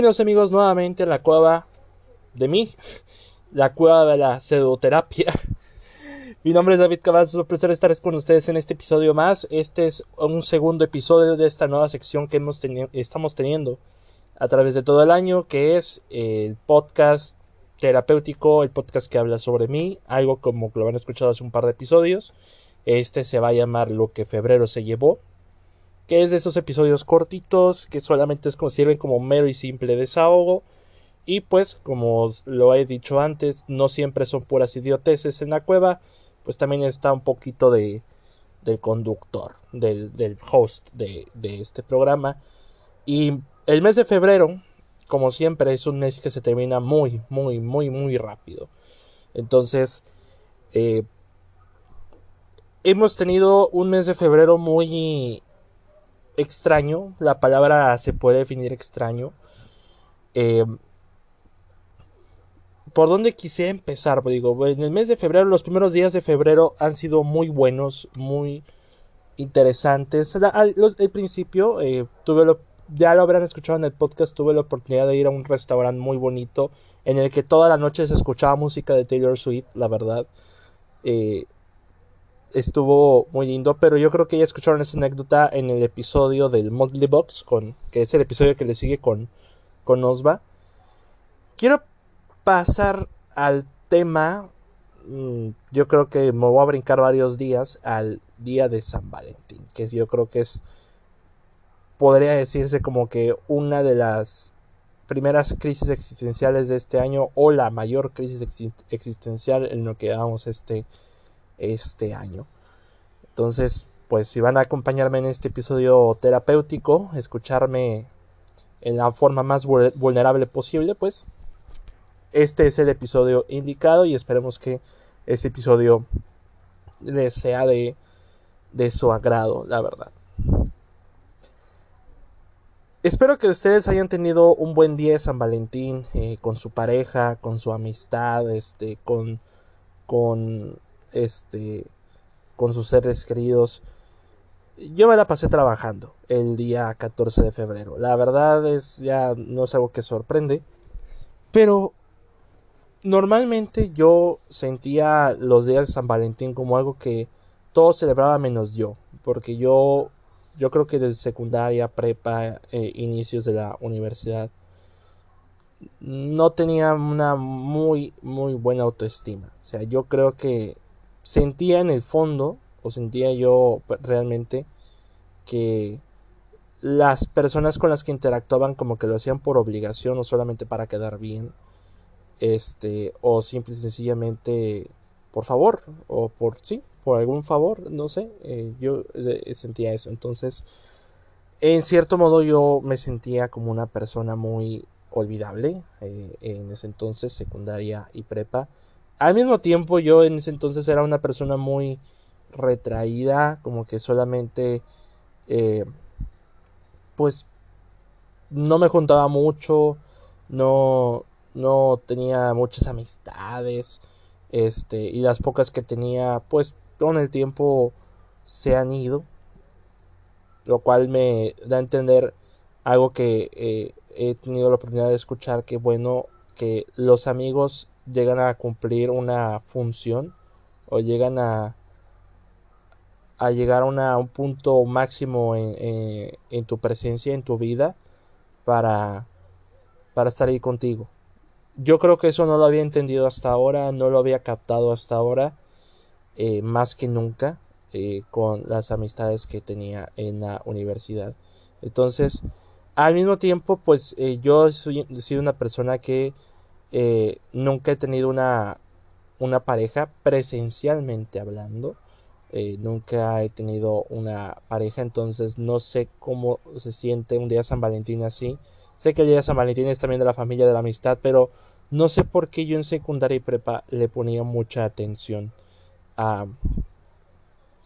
Bienvenidos amigos nuevamente a la cueva de mí, la cueva de la pseudoterapia. Mi nombre es David Cavazos, un placer estar con ustedes en este episodio más. Este es un segundo episodio de esta nueva sección que hemos estamos teniendo a través de todo el año, que es el podcast terapéutico, el podcast que habla sobre mí, algo como lo han escuchado hace un par de episodios. Este se va a llamar Lo que febrero se llevó, que es de esos episodios cortitos que solamente es sirven como mero y simple desahogo. Y pues, como lo he dicho antes, no siempre son puras idioteces en la cueva, pues también está un poquito de del conductor, del, del host de, de este programa. Y el mes de febrero, como siempre, es un mes que se termina muy, muy, muy, muy rápido. Entonces, eh, hemos tenido un mes de febrero muy extraño. La palabra se puede definir extraño. Eh, ¿Por dónde quise empezar? Digo, en el mes de febrero, los primeros días de febrero han sido muy buenos, muy interesantes. Al, principio eh, tuve lo, ya lo habrán escuchado en el podcast, tuve la oportunidad de ir a un restaurante muy bonito en el que toda la noche se escuchaba música de Taylor Swift, la verdad. Eh, estuvo muy lindo, pero yo creo que ya escucharon esa anécdota en el episodio del Monthly Box, con, que es el episodio que le sigue con, con Osva. Quiero pasar al tema, mm, yo creo que me voy a brincar varios días al día de San Valentín, que yo creo que es, podría decirse como que una de las primeras crisis existenciales de este año o la mayor crisis existencial en lo que vamos este este año. Entonces, pues si van a acompañarme en este episodio terapéutico, escucharme en la forma más vulnerable posible, pues este es el episodio indicado y esperemos que este episodio les sea de, de su agrado, la verdad. Espero que ustedes hayan tenido un buen día de San Valentín eh, con su pareja, con su amistad, este, con, con este, con sus seres queridos. Yo me la pasé trabajando el día 14 de febrero. La verdad es ya no es algo que sorprende, pero normalmente yo sentía los días de San Valentín como algo que todos celebraba menos yo, porque yo yo creo que desde secundaria, prepa, eh, inicios de la universidad no tenía una muy muy buena autoestima. O sea, yo creo que sentía en el fondo, o sentía yo realmente, que las personas con las que interactuaban como que lo hacían por obligación o solamente para quedar bien, este, o simple y sencillamente por favor, o por sí, por algún favor, no sé, eh, yo eh, sentía eso. Entonces, en cierto modo yo me sentía como una persona muy olvidable eh, en ese entonces, secundaria y prepa al mismo tiempo yo en ese entonces era una persona muy retraída, como que solamente eh, pues no me juntaba mucho, no, no tenía muchas amistades, este, y las pocas que tenía, pues con el tiempo se han ido, lo cual me da a entender algo que eh, he tenido la oportunidad de escuchar, que bueno, que los amigos llegan a cumplir una función o llegan a, a llegar a, un punto máximo en, en, tu presencia, en tu vida, para, para estar ahí contigo. Yo creo que eso no lo había entendido hasta ahora, no lo había captado hasta ahora, eh, más que nunca, eh, con las amistades que tenía en la universidad. Entonces, al mismo tiempo, pues eh, yo soy, soy una persona que eh, nunca he tenido una, una pareja presencialmente hablando. Eh, nunca he tenido una pareja, entonces no sé cómo se siente un día San Valentín así. Sé que el día de San Valentín es también de la familia, de la amistad, pero no sé por qué yo en secundaria y prepa le ponía mucha atención a,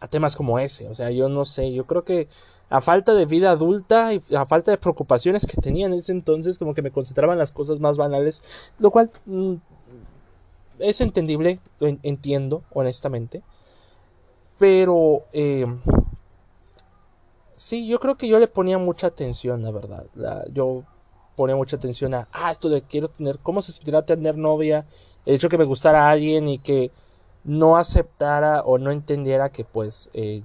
a temas como ese. O sea, yo no sé, yo creo que a falta de vida adulta y a falta de preocupaciones que tenía en ese entonces, como que me concentraban las cosas más banales, lo cual mm, es entendible, entiendo, honestamente. Pero, eh, sí, yo creo que yo le ponía mucha atención, la verdad. yo ponía mucha atención a, ah, esto de quiero tener, cómo se sentirá tener novia, el hecho que me gustara a alguien y que no aceptara o no entendiera que pues eh,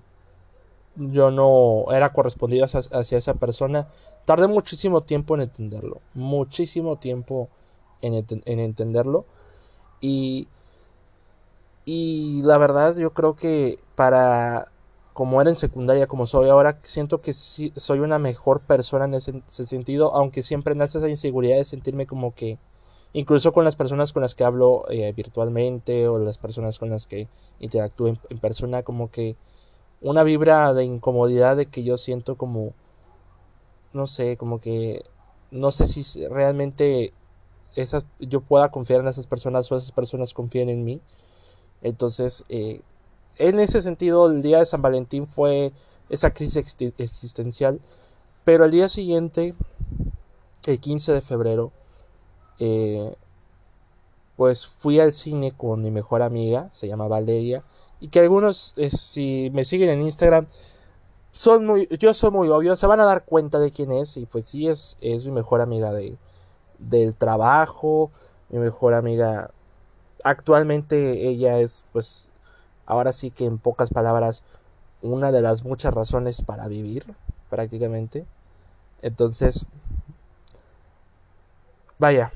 yo no era correspondido hacia, esa persona. Tardé muchísimo tiempo en entenderlo, muchísimo tiempo en, en entenderlo. Y, y la verdad yo creo que para como era en secundaria, como soy ahora, siento que soy una mejor persona en ese, sentido, aunque siempre nace esa inseguridad de sentirme como que, incluso con las personas con las que hablo eh, virtualmente o las personas con las que interactúo en, persona, como que una vibra de incomodidad de que yo siento como, no sé, como que, no sé si realmente esas, yo pueda confiar en esas personas o esas personas confíen en mí. Entonces, eh, en ese sentido, el día de San Valentín fue esa crisis existencial. Pero al día siguiente, el 15 de febrero, eh, pues fui al cine con mi mejor amiga, se llama Valeria, y que algunos, eh, si me siguen en Instagram, son muy, yo soy muy obvio, se van a dar cuenta de quién es, y pues sí es, es mi mejor amiga de, del trabajo, mi mejor amiga, actualmente ella es pues ahora sí que en pocas palabras, una de las muchas razones para vivir, prácticamente. Entonces, vaya,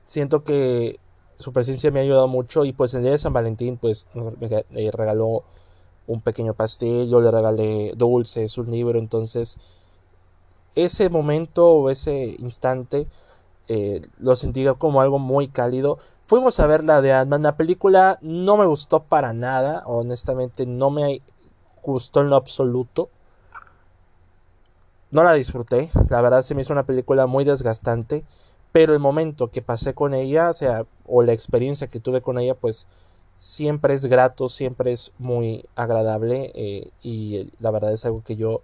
siento que su presencia me ha ayudado mucho y pues el día de San Valentín pues me regaló un pequeño pastel, yo le regalé dulces, un libro, entonces ese momento o ese instante eh, lo sentí como algo muy cálido Fuimos a ver la de ant La película no me gustó para nada. Honestamente, no me gustó en lo absoluto. No la disfruté. La verdad se me hizo una película muy desgastante. Pero el momento que pasé con ella, o sea, o la experiencia que tuve con ella, pues siempre es grato, siempre es muy agradable. Eh, y la verdad es algo que yo,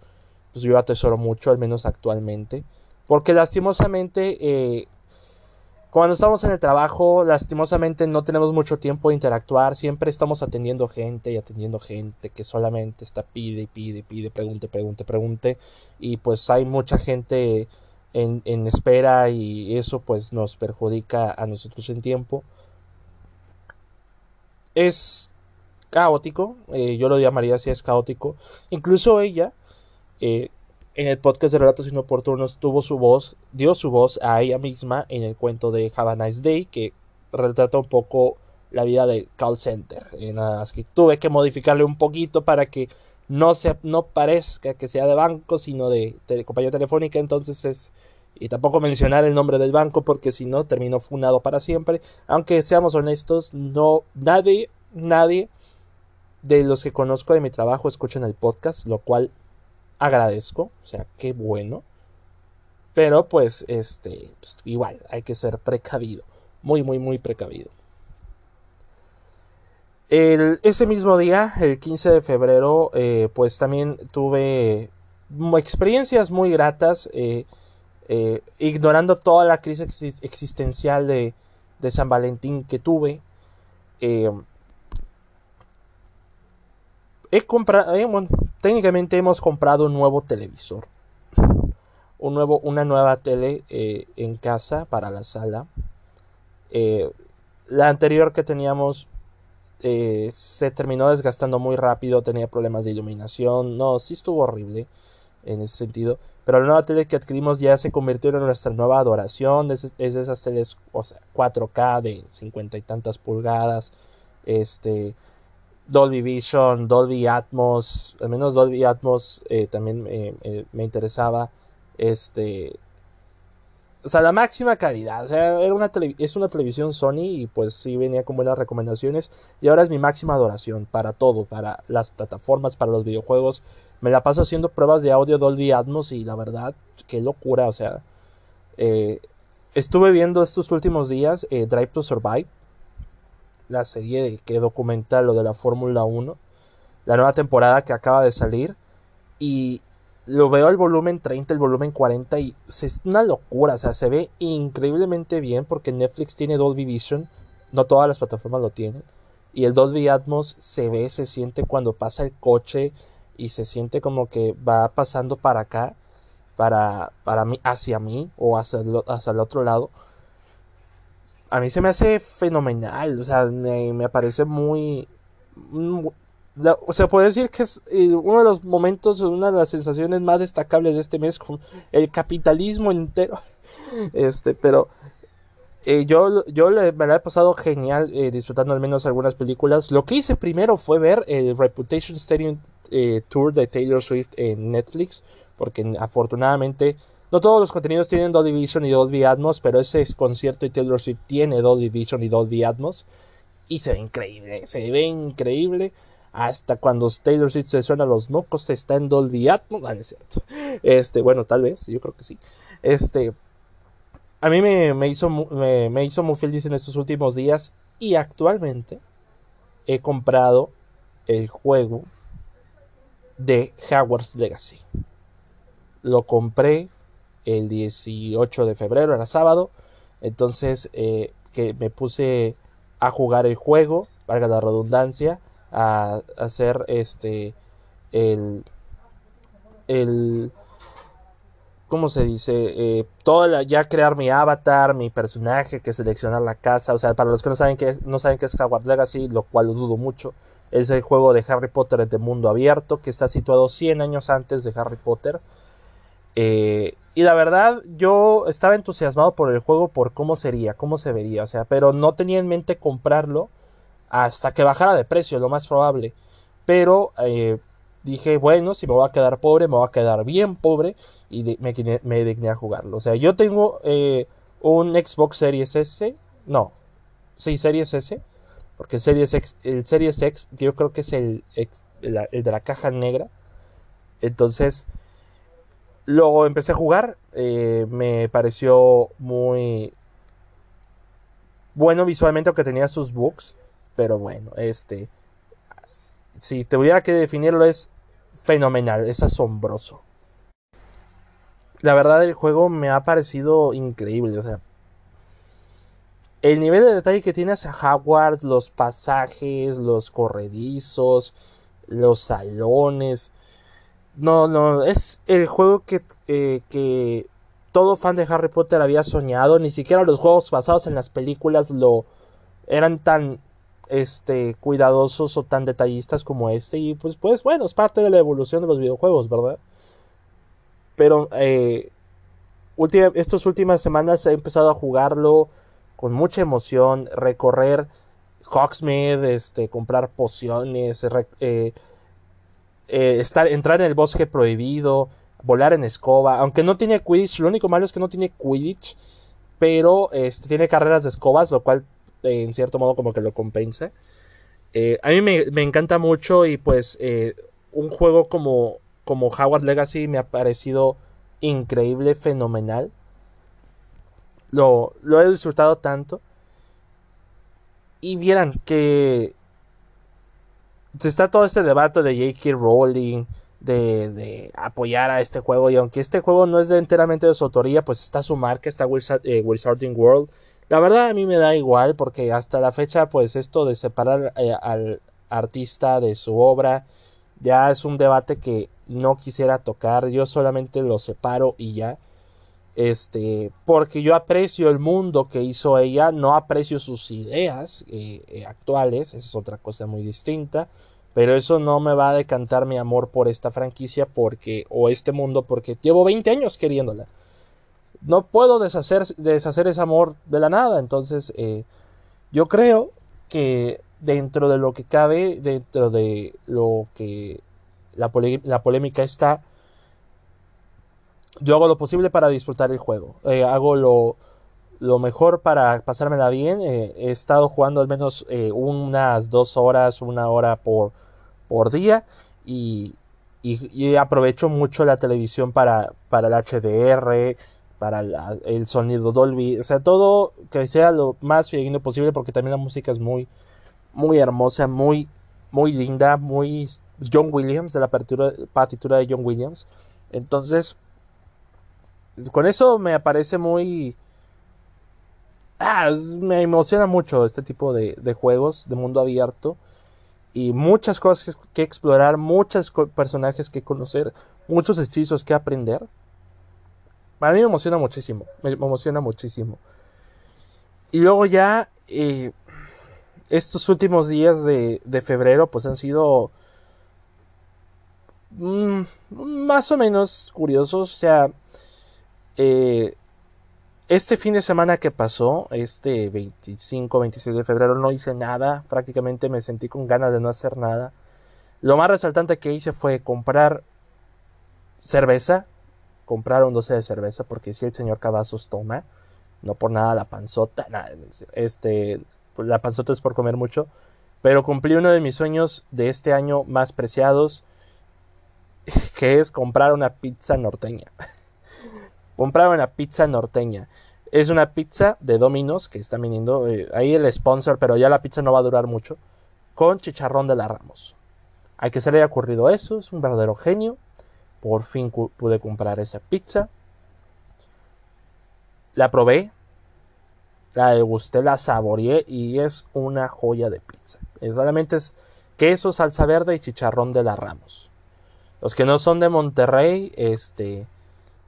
pues yo atesoro mucho, al menos actualmente. Porque lastimosamente eh, cuando estamos en el trabajo, lastimosamente no tenemos mucho tiempo de interactuar, siempre estamos atendiendo gente y atendiendo gente que solamente está pide y pide y pide, pregunte, pregunte, pregunte, y pues hay mucha gente en, espera y eso pues nos perjudica a nosotros en tiempo. Es caótico, eh, yo lo llamaría así, es caótico. Incluso ella, eh, en el podcast de Relatos Inoportunos tuvo su voz, dio su voz a ella misma en el cuento de Have a Nice Day, que retrata un poco la vida del call center. En las que tuve que modificarle un poquito para que no, se, no parezca que sea de banco, sino de, compañía telefónica. Entonces es. Y tampoco mencionar el nombre del banco porque si no termino funado para siempre. Aunque seamos honestos, no nadie, nadie de los que conozco de mi trabajo escuchan el podcast, lo cual agradezco, o sea, qué bueno. Pero pues, este, pues, igual, hay que ser precavido, muy, muy, muy precavido. Ese mismo día, el 15 de febrero, eh, pues también tuve experiencias muy gratas, eh, eh, ignorando toda la crisis existencial de, San Valentín que tuve he comprado, técnicamente hemos comprado un nuevo televisor. Un nuevo, una nueva tele en casa para la sala. La anterior que teníamos se terminó desgastando muy rápido, tenía problemas de iluminación. No, sí estuvo horrible en ese sentido. Pero la nueva tele que adquirimos ya se convirtió en nuestra nueva adoración. Es, de esas teles o sea, 4K de cincuenta y tantas pulgadas. Este Dolby Vision, Dolby Atmos, al menos Dolby Atmos eh, también eh, me interesaba. Este. O sea, la máxima calidad. O sea, era una es una televisión Sony y pues sí venía con buenas recomendaciones. Y ahora es mi máxima adoración para todo, para las plataformas, para los videojuegos. Me la paso haciendo pruebas de audio Dolby Atmos y la verdad, qué locura. O sea, eh, estuve viendo estos últimos días Drive to Survive la serie que documenta lo de la Fórmula 1, la nueva temporada que acaba de salir, y lo veo el volumen 30, el volumen 40, y es una locura, o sea, se ve increíblemente bien porque Netflix tiene Dolby Vision, no todas las plataformas lo tienen, y el Dolby Atmos se ve, se siente cuando pasa el coche y se siente como que va pasando para acá. para, para mí, hacia mí o hacia el, hacia el otro lado, a mí se me hace fenomenal, o sea, me, me parece muy... o sea, puede decir que es eh, uno de los momentos, una de las sensaciones más destacables de este mes con el capitalismo entero. Este, pero eh, yo, yo me la he pasado genial eh, disfrutando al menos algunas películas. Lo que hice primero fue ver el Reputation Stadium Tour de Taylor Swift en Netflix, porque afortunadamente no todos los contenidos tienen Dolby Vision y Dolby Atmos, pero ese concierto de Taylor Swift tiene Dolby Vision y Dolby Atmos. Y se ve increíble, se ve increíble. Hasta cuando Taylor Swift se suena los mocos, está en Dolby Atmos. Ah, es cierto. Este, bueno, tal vez, yo creo que sí. Este, a mí me, hizo, me, me hizo muy feliz en estos últimos días. Y actualmente he comprado el juego de Hogwarts Legacy. Lo compré el 18 de febrero, era sábado. Entonces eh, que me puse a jugar el juego, valga la redundancia, a, hacer este el el ¿cómo se dice? Eh, ya crear mi avatar, mi personaje, que seleccionar la casa. O sea, para los que no saben que no saben qué es Hogwarts Legacy, lo cual lo dudo mucho, es el juego de Harry Potter de mundo abierto que está situado 100 años antes de Harry Potter. Eh, y la verdad, yo estaba entusiasmado por el juego, por cómo sería, cómo se vería, o sea, pero no tenía en mente comprarlo hasta que bajara de precio, lo más probable. Pero eh, dije, bueno, si me voy a quedar pobre, me voy a quedar bien pobre y me, digné a jugarlo. O sea, yo tengo eh, un Xbox Series S, no, sí, Series S, porque el Series X, el Series X yo creo que es el, el de la caja negra. Entonces, Luego empecé a jugar, eh, me pareció muy bueno visualmente, aunque tenía sus bugs, pero bueno, este, si tuviera que definirlo es fenomenal, es asombroso. La verdad el juego me ha parecido increíble, o sea, el nivel de detalle que tiene hacia Hogwarts, los pasajes, los corredizos, los salones, no, no, es el juego que, eh, que todo fan de Harry Potter había soñado. Ni siquiera los juegos basados en las películas lo eran tan este cuidadosos o tan detallistas como este. Y pues, pues bueno, es parte de la evolución de los videojuegos, ¿verdad? Pero eh, estas últimas semanas he empezado a jugarlo con mucha emoción, recorrer Hogsmeade, este, comprar pociones, eh, eh, estar, entrar en el bosque prohibido, volar en escoba, aunque no tiene Quidditch, lo único malo es que no tiene Quidditch, pero este, tiene carreras de escobas, lo cual en cierto modo como que lo compensa. Eh, a mí me, encanta mucho y pues un juego como, como Howard Legacy me ha parecido increíble, fenomenal. Lo, lo he disfrutado tanto. Y vieran que está todo este debate de J.K. Rowling, de, apoyar a este juego. Y aunque este juego no es de enteramente de su autoría, pues está su marca, está eh, Wizarding World. La verdad a mí me da igual porque hasta la fecha pues esto de separar eh, al artista de su obra ya es un debate que no quisiera tocar. Yo solamente lo separo y ya. Este, porque yo aprecio el mundo que hizo ella, no aprecio sus ideas eh, actuales, esa es otra cosa muy distinta. Pero eso no me va a decantar mi amor por esta franquicia porque, o este mundo porque llevo 20 años queriéndola. No puedo deshacer, deshacer ese amor de la nada. Entonces, eh, yo creo que dentro de lo que cabe, dentro de lo que la, polémica está, yo hago lo posible para disfrutar el juego. Eh, hago lo, lo, mejor para pasármela bien. Eh, he estado jugando al menos unas dos horas, una hora por, por día y, y, aprovecho mucho la televisión para, para el HDR, para el sonido Dolby, o sea, todo que sea lo más fidedigno posible porque también la música es muy, muy hermosa, muy, muy linda, muy John Williams, de la partitura, partitura de John Williams. Entonces, con eso me parece muy... Ah, me emociona mucho este tipo de, de juegos de mundo abierto y muchas cosas que explorar, muchos personajes que conocer, muchos hechizos que aprender. Para mí me emociona muchísimo, me emociona muchísimo. Y luego ya, eh, estos últimos días de, febrero, pues han sido mm, más o menos curiosos. O sea, eh, este fin de semana que pasó, este 25, 26 de febrero, no hice nada. Prácticamente me sentí con ganas de no hacer nada. Lo más resaltante que hice fue comprar cerveza. Comprar un 12 de cerveza, porque si el señor Cavazos toma, no por nada la panzota, este, la panzota es por comer mucho, pero cumplí uno de mis sueños de este año más preciados, que es comprar una pizza norteña. comprar una pizza norteña. Es una pizza de Domino's que está viniendo, eh, ahí el sponsor, pero ya la pizza no va a durar mucho, con chicharrón de la Ramos. Hay que se le haya ocurrido eso, es un verdadero genio. Por fin pude comprar esa pizza. La probé, la degusté, la saboreé y es una joya de pizza. solamente es queso, salsa verde y chicharrón de la Ramos. Los que no son de Monterrey, este,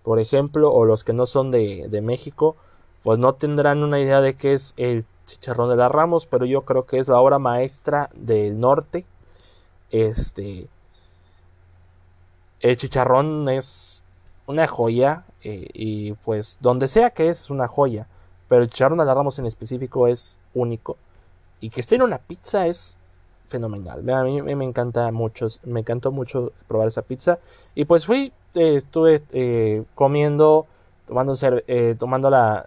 por ejemplo, o los que no son de, de México, pues no tendrán una idea de qué es el chicharrón de la Ramos, pero yo creo que es la obra maestra del norte este. El chicharrón es una joya. Eh, y pues donde sea que es una joya. Pero el chicharrón de la Ramos en específico es único. Y que esté en una pizza es fenomenal. A mí me encanta mucho. Me encantó mucho probar esa pizza. Y pues fui. Eh, estuve eh, comiendo. Tomando, tomando la.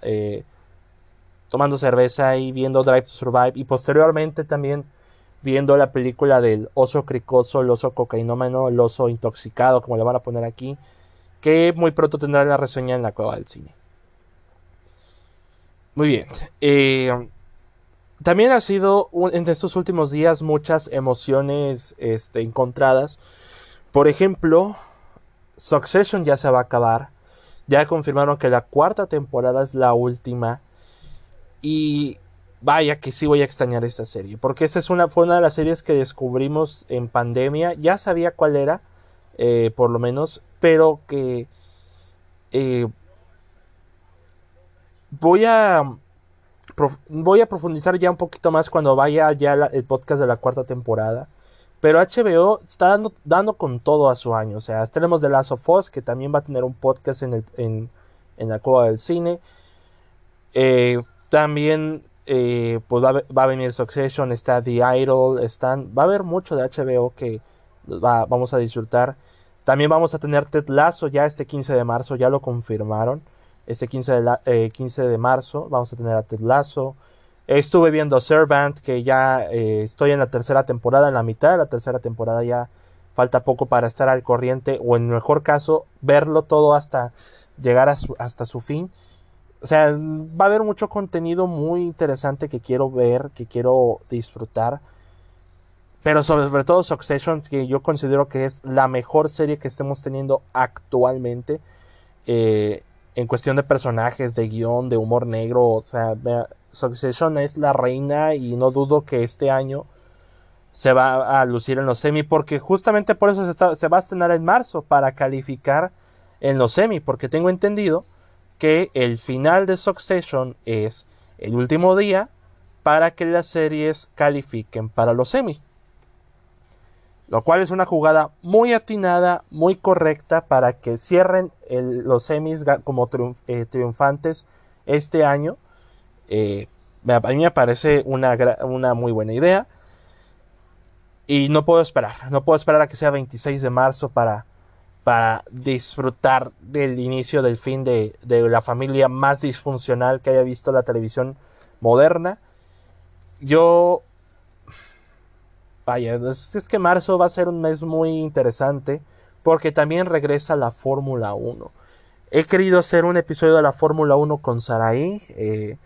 tomando cerveza y viendo Drive to Survive. Y posteriormente también viendo la película del oso cricoso, el oso cocainómano, el oso intoxicado, como le van a poner aquí, que muy pronto tendrá la reseña en la cueva del cine. Muy bien. Eh, también ha sido en estos últimos días muchas emociones este, encontradas. Por ejemplo, Succession ya se va a acabar. Ya confirmaron que la cuarta temporada es la última. Y vaya que sí voy a extrañar esta serie, porque esta es una, fue una de las series que descubrimos en pandemia, ya sabía cuál era, eh, por lo menos, pero que eh, voy a voy a profundizar ya un poquito más cuando vaya ya el podcast de la cuarta temporada. Pero HBO está dando, dando con todo a su año. O sea, tenemos The Last of Us, que también va a tener un podcast en, el, en, en la cueva del cine. Eh, también eh, pues va, a venir Succession, está The Idol, están, va a haber mucho de HBO que vamos a disfrutar. También vamos a tener Ted Lasso ya este 15 de marzo, ya lo confirmaron. Este 15 de, 15 eh, de marzo vamos a tener a Ted Lasso. Estuve viendo Servant, que ya eh, estoy en la tercera temporada, en la mitad de la tercera temporada ya falta poco para estar al corriente, o en mejor caso, verlo todo hasta llegar hasta su fin. O sea, va a haber mucho contenido muy interesante que quiero ver, que quiero disfrutar. Pero sobre, todo Succession, que yo considero que es la mejor serie que estemos teniendo actualmente. Eh, en cuestión de personajes, de guion, de humor negro. O sea, Succession es la reina y no dudo que este año se va a lucir en los semi. Porque justamente por eso se, se va a estrenar en marzo, para calificar en los semi. Porque tengo entendido que el final de Succession es el último día para que las series califiquen para los semis. Lo cual es una jugada muy atinada, muy correcta para que cierren los semis como eh, triunfantes este año. Eh, a mí me parece una, una muy buena idea. Y no puedo esperar, no puedo esperar a que sea 26 de marzo para, para disfrutar del inicio del fin de, la familia más disfuncional que haya visto la televisión moderna. Yo... Vaya, es, que marzo va a ser un mes muy interesante porque también regresa la Fórmula 1. He querido hacer un episodio de la Fórmula 1 con Saraí. Eh,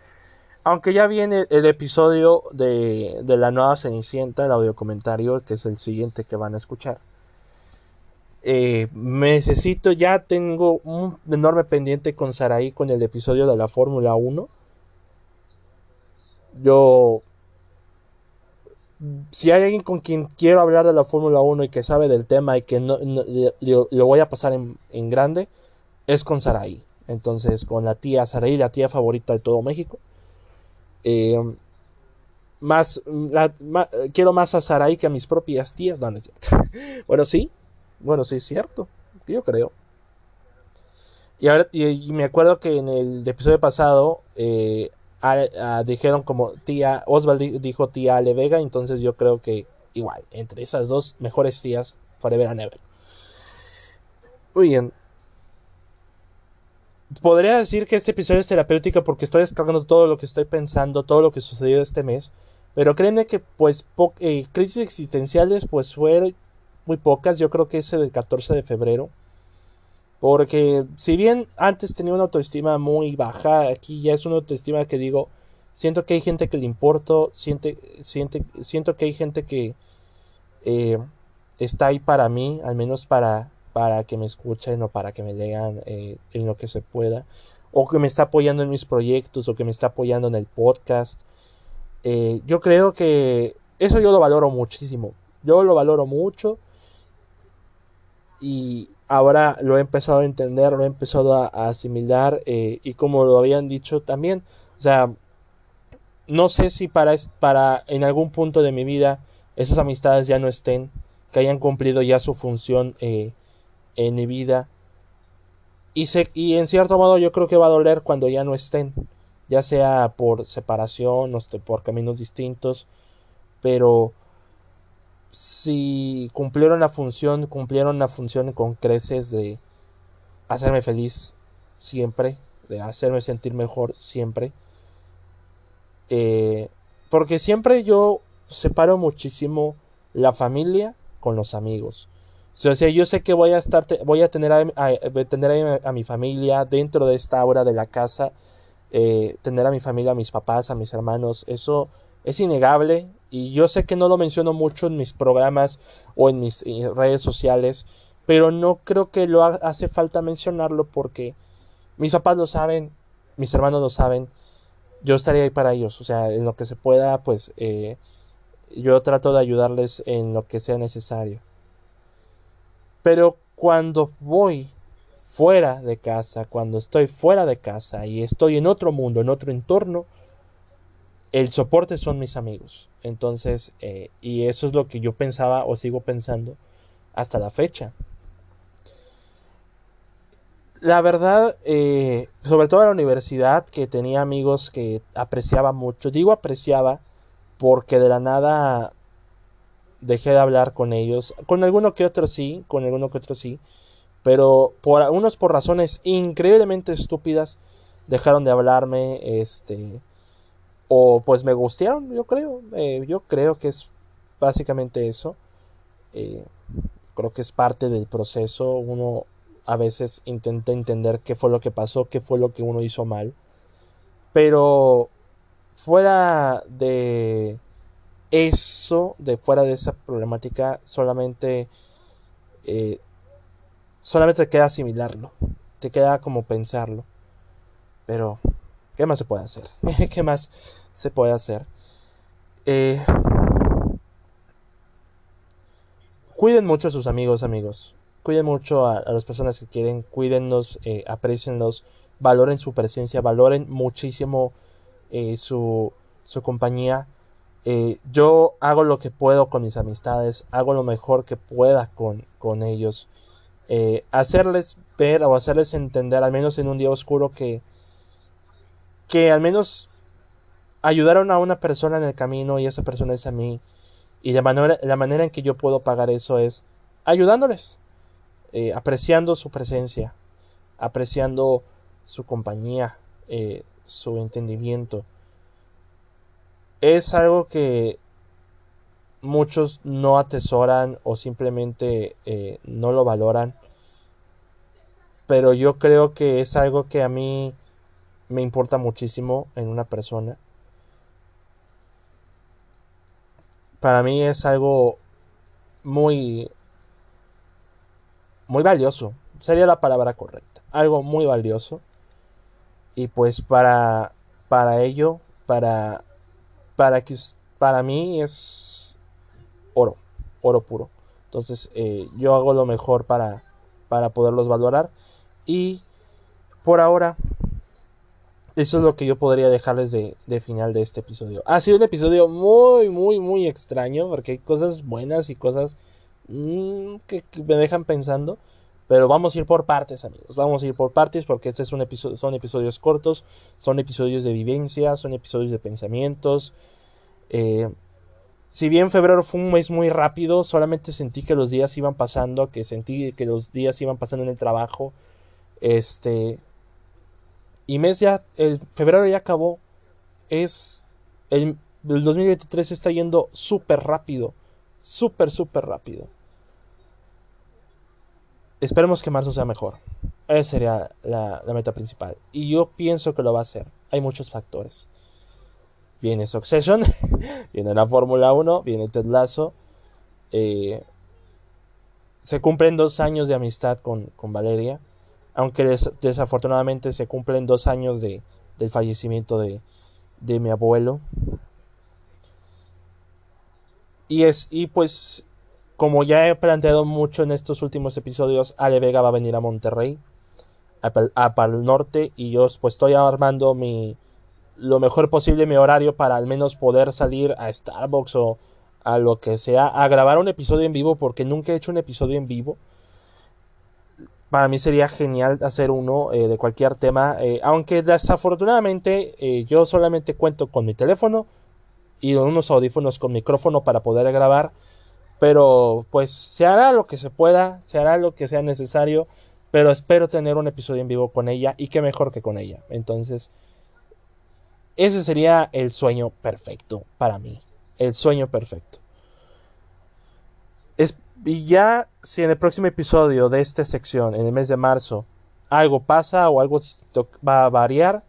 aunque ya viene el episodio de, de la nueva Cenicienta, el audio comentario, que es el siguiente que van a escuchar. Eh, necesito, ya tengo un enorme pendiente con Saraí con el episodio de la Fórmula 1. Yo, si hay alguien con quien quiero hablar de la Fórmula 1 y que sabe del tema y que no, lo voy a pasar en, grande, es con Saraí. Entonces, con la tía Saraí, la tía favorita de todo México. Eh, más, quiero más a Saraí que a mis propias tías. No, es bueno, sí. Bueno, sí es cierto. Yo creo. Y ahora y, me acuerdo que en el episodio pasado eh, dijeron como tía Oswald dijo tía Ale Vega, entonces yo creo que igual entre esas dos mejores tías forever and ever. Muy bien. Podría decir que este episodio es terapéutico porque estoy descargando todo lo que estoy pensando, todo lo que sucedió este mes. Pero créanme que pues eh, crisis existenciales pues fueron muy pocas. Yo creo que ese del 14 de febrero. Porque si bien antes tenía una autoestima muy baja, aquí ya es una autoestima que digo, siento que hay gente que le importo, siente, siente, siento que hay gente que eh, está ahí para mí, al menos para, para que me escuchen o para que me lean eh, en lo que se pueda, o que me está apoyando en mis proyectos o que me está apoyando en el podcast. Eh, yo creo que eso yo lo valoro muchísimo. Yo lo valoro mucho y ahora lo he empezado a entender, lo he empezado a, asimilar eh, y como lo habían dicho también, o sea, no sé si para, para en algún punto de mi vida esas amistades ya no estén, que hayan cumplido ya su función en mi vida. Y, y en cierto modo yo creo que va a doler cuando ya no estén, ya sea por separación o por caminos distintos, pero si cumplieron la función, cumplieron la función con creces de hacerme feliz siempre, de hacerme sentir mejor siempre. Eh, porque siempre yo separo muchísimo la familia con los amigos. O sea, yo sé que voy a estar, voy a tener a, tener a, mi familia dentro de esta hora de la casa, eh, tener a mi familia, a mis papás, a mis hermanos, eso es innegable y yo sé que no lo menciono mucho en mis programas o en mis eh, redes sociales, pero no creo que lo hace falta mencionarlo porque mis papás lo saben, mis hermanos lo saben, yo estaría ahí para ellos, o sea, en lo que se pueda, pues eh, yo trato de ayudarles en lo que sea necesario. Pero cuando voy fuera de casa, cuando estoy fuera de casa y estoy en otro mundo, en otro entorno, el soporte son mis amigos. Entonces, eh, y eso es lo que yo pensaba o sigo pensando hasta la fecha. La verdad, eh, sobre todo en la universidad, que tenía amigos que apreciaba mucho. Digo apreciaba porque de la nada dejé de hablar con ellos. Con alguno que otro sí, con alguno que otro sí. Pero por unos por razones increíblemente estúpidas dejaron de hablarme, este, o pues me gustaron, yo creo, eh, yo creo que es básicamente eso. Eh, creo que es parte del proceso. Uno a veces intenta entender qué fue lo que pasó, qué fue lo que uno hizo mal. Pero fuera de eso, de fuera de esa problemática, solamente, eh, solamente te queda asimilarlo, te queda como pensarlo. Pero, ¿qué más se puede hacer? ¿Qué más se puede hacer? Eh, cuiden mucho a sus amigos, amigos. Cuiden mucho a, las personas que quieren, cuídenlos, eh, aprecienlos, valoren su presencia, valoren muchísimo eh, su, su compañía eh, yo hago lo que puedo con mis amistades, hago lo mejor que pueda con, con ellos. Hacerles ver o hacerles entender, al menos en un día oscuro, que, que al menos ayudaron a una persona en el camino y esa persona es a mí. Y de manera, la manera en que yo puedo pagar eso es ayudándoles, eh, apreciando su presencia, apreciando su compañía, su entendimiento es algo que muchos no atesoran o simplemente eh, no lo valoran. Pero yo creo que es algo que a mí me importa muchísimo en una persona. Para mí es algo muy muy valioso. Sería la palabra correcta. Algo muy valioso. Y pues para para ello, para para que para mí es oro, oro puro. Entonces eh, yo hago lo mejor para, para poderlos valorar y por ahora, eso es lo que yo podría dejarles de, final de este episodio. Ha sido un episodio muy, muy, muy extraño, porque hay cosas buenas y cosas mm, que, me dejan pensando. Pero vamos a ir por partes, amigos. Vamos a ir por partes porque este es un episodio, son episodios cortos, son episodios de vivencia, son episodios de pensamientos. Eh, si bien febrero fue un mes muy rápido, solamente sentí que los días iban pasando, que sentí que los días iban pasando en el trabajo. Este. Y mes ya. El febrero ya acabó. Es. El, el 2023 está yendo súper rápido. Súper, súper rápido. Esperemos que marzo sea mejor. Esa sería la, la meta principal. Y yo pienso que lo va a hacer. Hay muchos factores viene Succession, viene la Fórmula 1, viene Ted Lasso. Eh, se cumplen dos años de amistad con, Valeria, aunque desafortunadamente se cumplen dos años de, del fallecimiento de, de, mi abuelo. Y, es, y pues, como ya he planteado mucho en estos últimos episodios, Ale Vega va a venir a Monterrey, a, a Pal Norte, y yo pues estoy armando mi, lo mejor posible mi horario para al menos poder salir a Starbucks o a lo que sea, a grabar un episodio en vivo, porque nunca he hecho un episodio en vivo. Para mí sería genial hacer uno eh, de cualquier tema, eh, aunque desafortunadamente eh, yo solamente cuento con mi teléfono y unos audífonos con micrófono para poder grabar, pero pues se hará lo que se pueda, se hará lo que sea necesario, pero espero tener un episodio en vivo con ella y qué mejor que con ella. Entonces, ese sería el sueño perfecto para mí. El sueño perfecto. Y ya si en el próximo episodio de esta sección, en el mes de marzo, algo pasa o algo va a variar,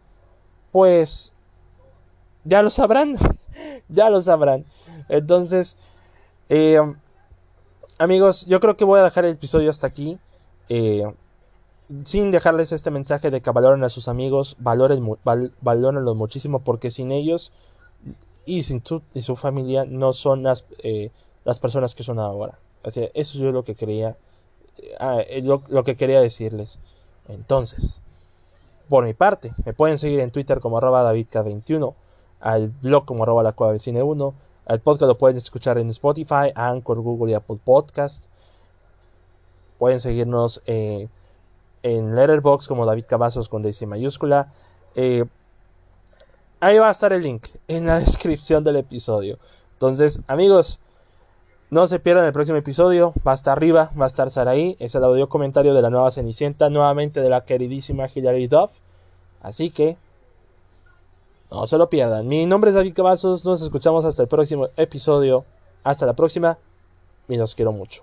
pues ya lo sabrán. ya lo sabrán. Entonces, eh, amigos, yo creo que voy a dejar el episodio hasta aquí. Eh, sin dejarles este mensaje de que valoren a sus amigos, valoren, valórenlos muchísimo porque sin ellos y sin su, y su familia no son las, eh, las personas que son ahora. Eso es lo que quería, ah, lo, que quería decirles. Entonces, por mi parte, me pueden seguir en Twitter como arroba davidk21, al blog como arroba la cueva cine 1, al podcast lo pueden escuchar en Spotify, Anchor, Google y Apple Podcast. Pueden seguirnos eh, en Letterboxd como David Cavazos con DC mayúscula. Eh, ahí va a estar el link en la descripción del episodio. Entonces, amigos, no se pierdan el próximo episodio. Va a estar arriba, va a estar Saraí. Es el audio comentario de la nueva Cenicienta, nuevamente de la queridísima Hilary Duff. Así que, no se lo pierdan. Mi nombre es David Cavazos. Nos escuchamos hasta el próximo episodio. Hasta la próxima. Y los quiero mucho.